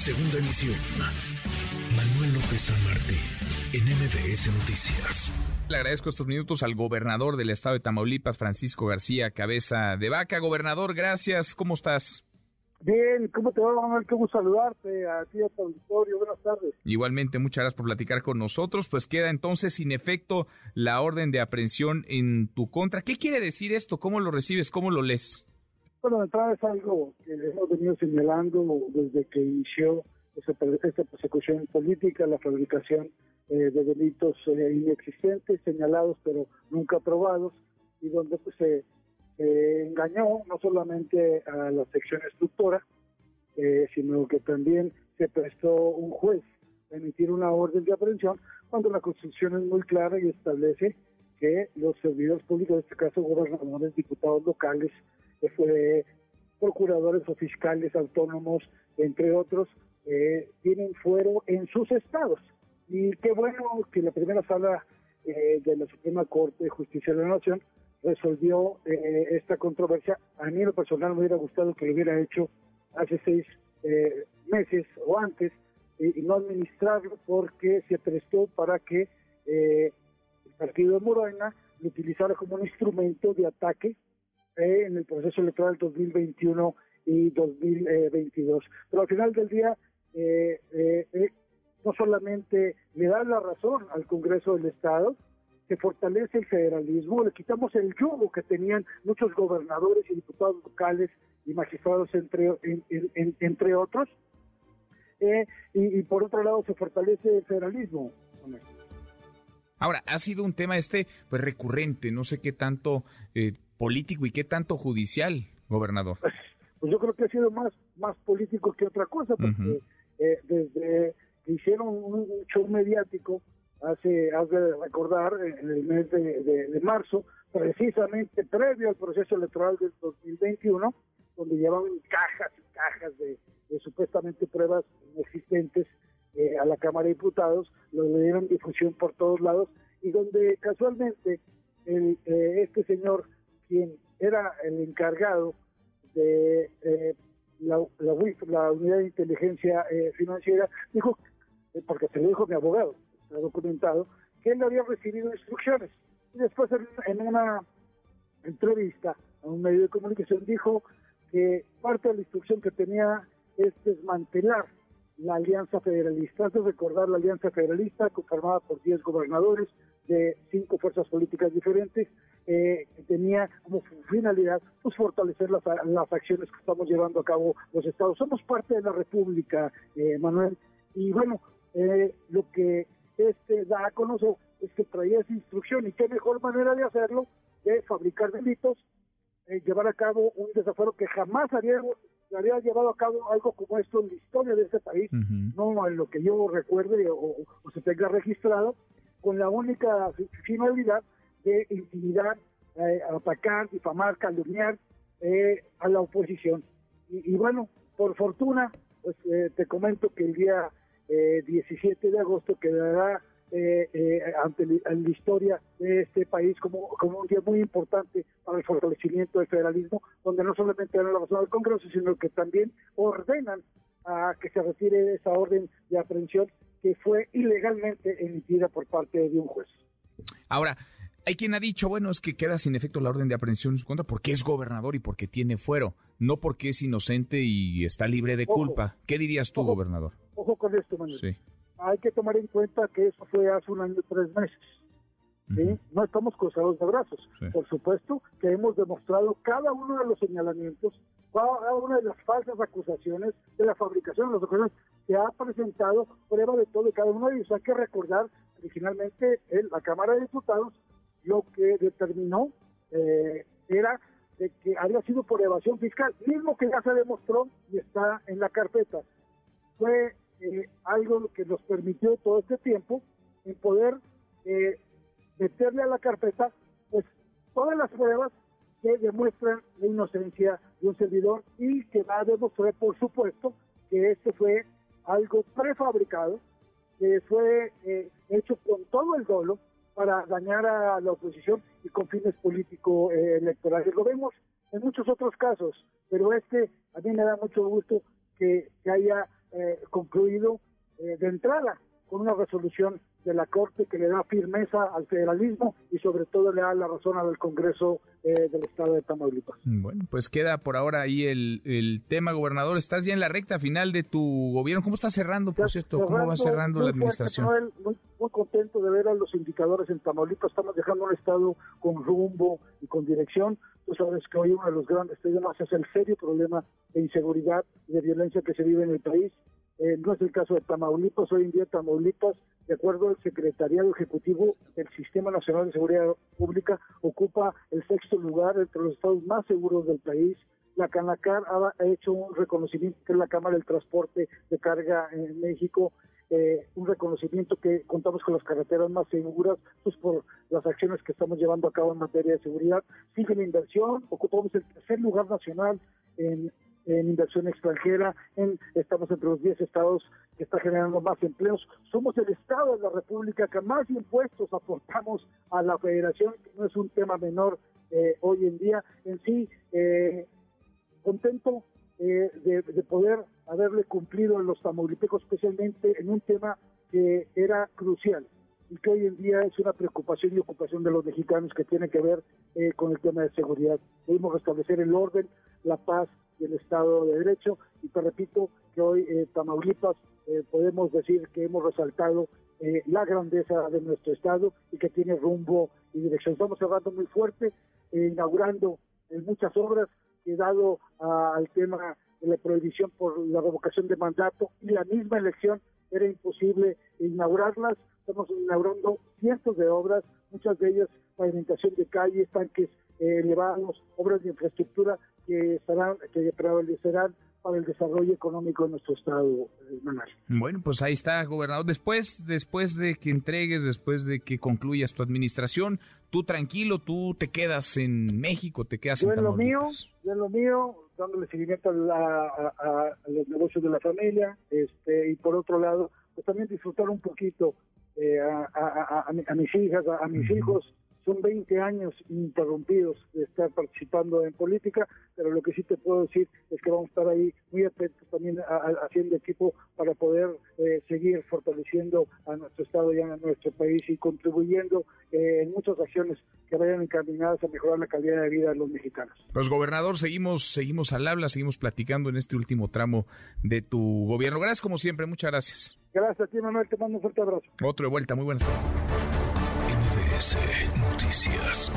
Segunda emisión. Manuel López San Martín, en MBS Noticias. Le agradezco estos minutos al gobernador del estado de Tamaulipas, Francisco García Cabeza de Vaca. Gobernador, gracias. ¿Cómo estás? Bien, ¿cómo te va, Manuel? Qué gusto saludarte a ti, a tu auditorio. Buenas tardes. Igualmente, muchas gracias por platicar con nosotros. Pues queda entonces sin efecto la orden de aprehensión en tu contra. ¿Qué quiere decir esto? ¿Cómo lo recibes? ¿Cómo lo lees? Bueno, de entrada es algo que hemos venido señalando desde que inició esta persecución política, la fabricación eh, de delitos eh, inexistentes, señalados pero nunca aprobados, y donde pues se engañó no solamente a la sección instructora, eh, sino que también se prestó un juez a emitir una orden de aprehensión cuando la Constitución es muy clara y establece que los servidores públicos, en este caso gobernadores, diputados locales, fue procuradores o fiscales autónomos, entre otros, eh, tienen fuero en sus estados. Y qué bueno que la primera sala eh, de la Suprema Corte de Justicia de la Nación resolvió eh, esta controversia. A mí, en lo personal, me hubiera gustado que lo hubiera hecho hace seis meses o antes y no administrarlo porque se prestó para que el partido de Morena lo utilizara como un instrumento de ataque en el proceso electoral 2021 y 2022. Pero al final del día, eh, eh, eh, no solamente le da la razón al Congreso del Estado, se fortalece el federalismo, le quitamos el yugo que tenían muchos gobernadores y diputados locales y magistrados, entre, entre otros, y, por otro lado se fortalece el federalismo. Ahora, ha sido un tema este pues recurrente, no sé qué tanto político y qué tanto judicial, gobernador? Pues, pues, yo creo que ha sido más, más político que otra cosa, porque eh, desde que hicieron un, show mediático, hace, hace recordar, en el mes de, marzo, precisamente previo al proceso electoral del 2021, donde llevaban cajas y cajas de, supuestamente pruebas inexistentes eh, a la Cámara de Diputados, lo le dieron difusión por todos lados, y donde casualmente el, eh, este señor quien era el encargado de eh, la, la, unidad de inteligencia eh, financiera, dijo, eh, porque se lo dijo mi abogado, está documentado, que él había recibido instrucciones. Y después en, una entrevista a un medio de comunicación dijo que parte de la instrucción que tenía es desmantelar la Alianza Federalista. Es de recordar la Alianza Federalista, conformada por 10 gobernadores de cinco fuerzas políticas diferentes, eh, tenía como finalidad pues fortalecer las, las acciones que estamos llevando a cabo los estados. Somos parte de la República, eh, Manuel, y bueno, eh, lo que este da a conocer es que traía esa instrucción. Y qué mejor manera de hacerlo de fabricar delitos, eh, llevar a cabo un desafuero que jamás había, había llevado a cabo algo como esto en la historia de este país, no en lo que yo recuerde o, o se tenga registrado, con la única finalidad de intimidar, eh, atacar, difamar, calumniar eh, a la oposición. Y, bueno, por fortuna, pues eh, te comento que el día 17 de agosto quedará ante la, historia de este país como, como un día muy importante para el fortalecimiento del federalismo, donde no solamente dan la razón al Congreso, sino que también ordenan a que se retire esa orden de aprehensión que fue ilegalmente emitida por parte de un juez. Ahora, hay quien ha dicho, bueno, es que queda sin efecto la orden de aprehensión en su contra porque es gobernador y porque tiene fuero, no porque es inocente y está libre de culpa. ¿Qué dirías tú, gobernador? Ojo con esto, Manuel. Sí. Hay que tomar en cuenta que eso fue hace un año y tres meses. ¿sí? No estamos cruzados de brazos. Por supuesto que hemos demostrado cada uno de los señalamientos, cada una de las falsas acusaciones de la fabricación de los documentos se ha presentado prueba de todo y cada uno de ellos. Hay que recordar, originalmente, en la Cámara de Diputados lo que determinó eh, era de que había sido por evasión fiscal, mismo que ya se demostró y está en la carpeta. Fue eh, algo que nos permitió todo este tiempo en poder eh, meterle a la carpeta pues todas las pruebas que demuestran la inocencia de un servidor y que va a demostrar, por supuesto, que este fue algo prefabricado, que fue hecho con todo el dolo, para dañar a la oposición y con fines político-electorales. Eh, Lo vemos en muchos otros casos, pero este a mí me da mucho gusto que, haya concluido de entrada con una resolución de la Corte que le da firmeza al federalismo y sobre todo le da la razón al Congreso eh, del Estado de Tamaulipas. Bueno, pues queda por ahora ahí el, el, tema, gobernador. Estás ya en la recta final de tu gobierno. ¿Cómo está cerrando, por cierto? ¿Cómo va cerrando la administración? muy, muy, contento de ver a los indicadores en Tamaulipas. Estamos dejando un Estado con rumbo y con dirección. Tú sabes que hoy uno de los grandes temas es el serio problema de inseguridad y de violencia que se vive en el país. Eh, no es el caso de Tamaulipas. Hoy en día Tamaulipas, de acuerdo al Secretariado Ejecutivo del Sistema Nacional de Seguridad Pública, ocupa el sexto lugar entre los estados más seguros del país. La Canacar ha, hecho un reconocimiento, que es la Cámara del Transporte de Carga en México, eh, un reconocimiento que contamos con las carreteras más seguras, pues por las acciones que estamos llevando a cabo en materia de seguridad. Sigue la inversión, ocupamos el tercer lugar nacional en en inversión extranjera, en, estamos entre los 10 estados que está generando más empleos. Somos el estado de la República que más impuestos aportamos a la federación, que no es un tema menor eh, hoy en día. En sí, eh, contento eh, de, de, poder haberle cumplido a los tamaulipecos, especialmente en un tema que era crucial y que hoy en día es una preocupación y ocupación de los mexicanos que tiene que ver con el tema de seguridad. Debemos restablecer el orden, la paz del Estado de Derecho. Y te repito que hoy eh, Tamaulipas eh, podemos decir que hemos resaltado eh, la grandeza de nuestro Estado y que tiene rumbo y dirección. Estamos cerrando muy fuerte, inaugurando muchas obras dado al tema de la prohibición por la revocación de mandato y la misma elección era imposible inaugurarlas. Estamos inaugurando cientos de obras, muchas de ellas pavimentación de calles, tanques elevados, obras de infraestructura que estarán, que prevalecerán para el desarrollo económico de nuestro estado, eh, Manuel. Bueno, pues ahí está, gobernador. Después, después de que entregues, después de que concluyas tu administración, tú tranquilo, tú te quedas en México, te quedas yo en lo mío, yo en lo mío, dándole seguimiento a, los negocios de la familia, este, y por otro lado, pues también disfrutar un poquito eh, a, mis hijas, a, mis hijos, son 20 años interrumpidos de estar participando en política, pero lo que sí te puedo decir es que vamos a estar ahí muy atentos también haciendo equipo para poder eh, seguir fortaleciendo a nuestro Estado y a nuestro país y contribuyendo eh, en muchas acciones que vayan encaminadas a mejorar la calidad de vida de los mexicanos. Pues gobernador, seguimos, seguimos al habla, seguimos platicando en este último tramo de tu gobierno. Gracias como siempre, muchas gracias. Gracias a ti, Manuel, te mando un fuerte abrazo. Otro de vuelta, muy buenas tardes. Noticias.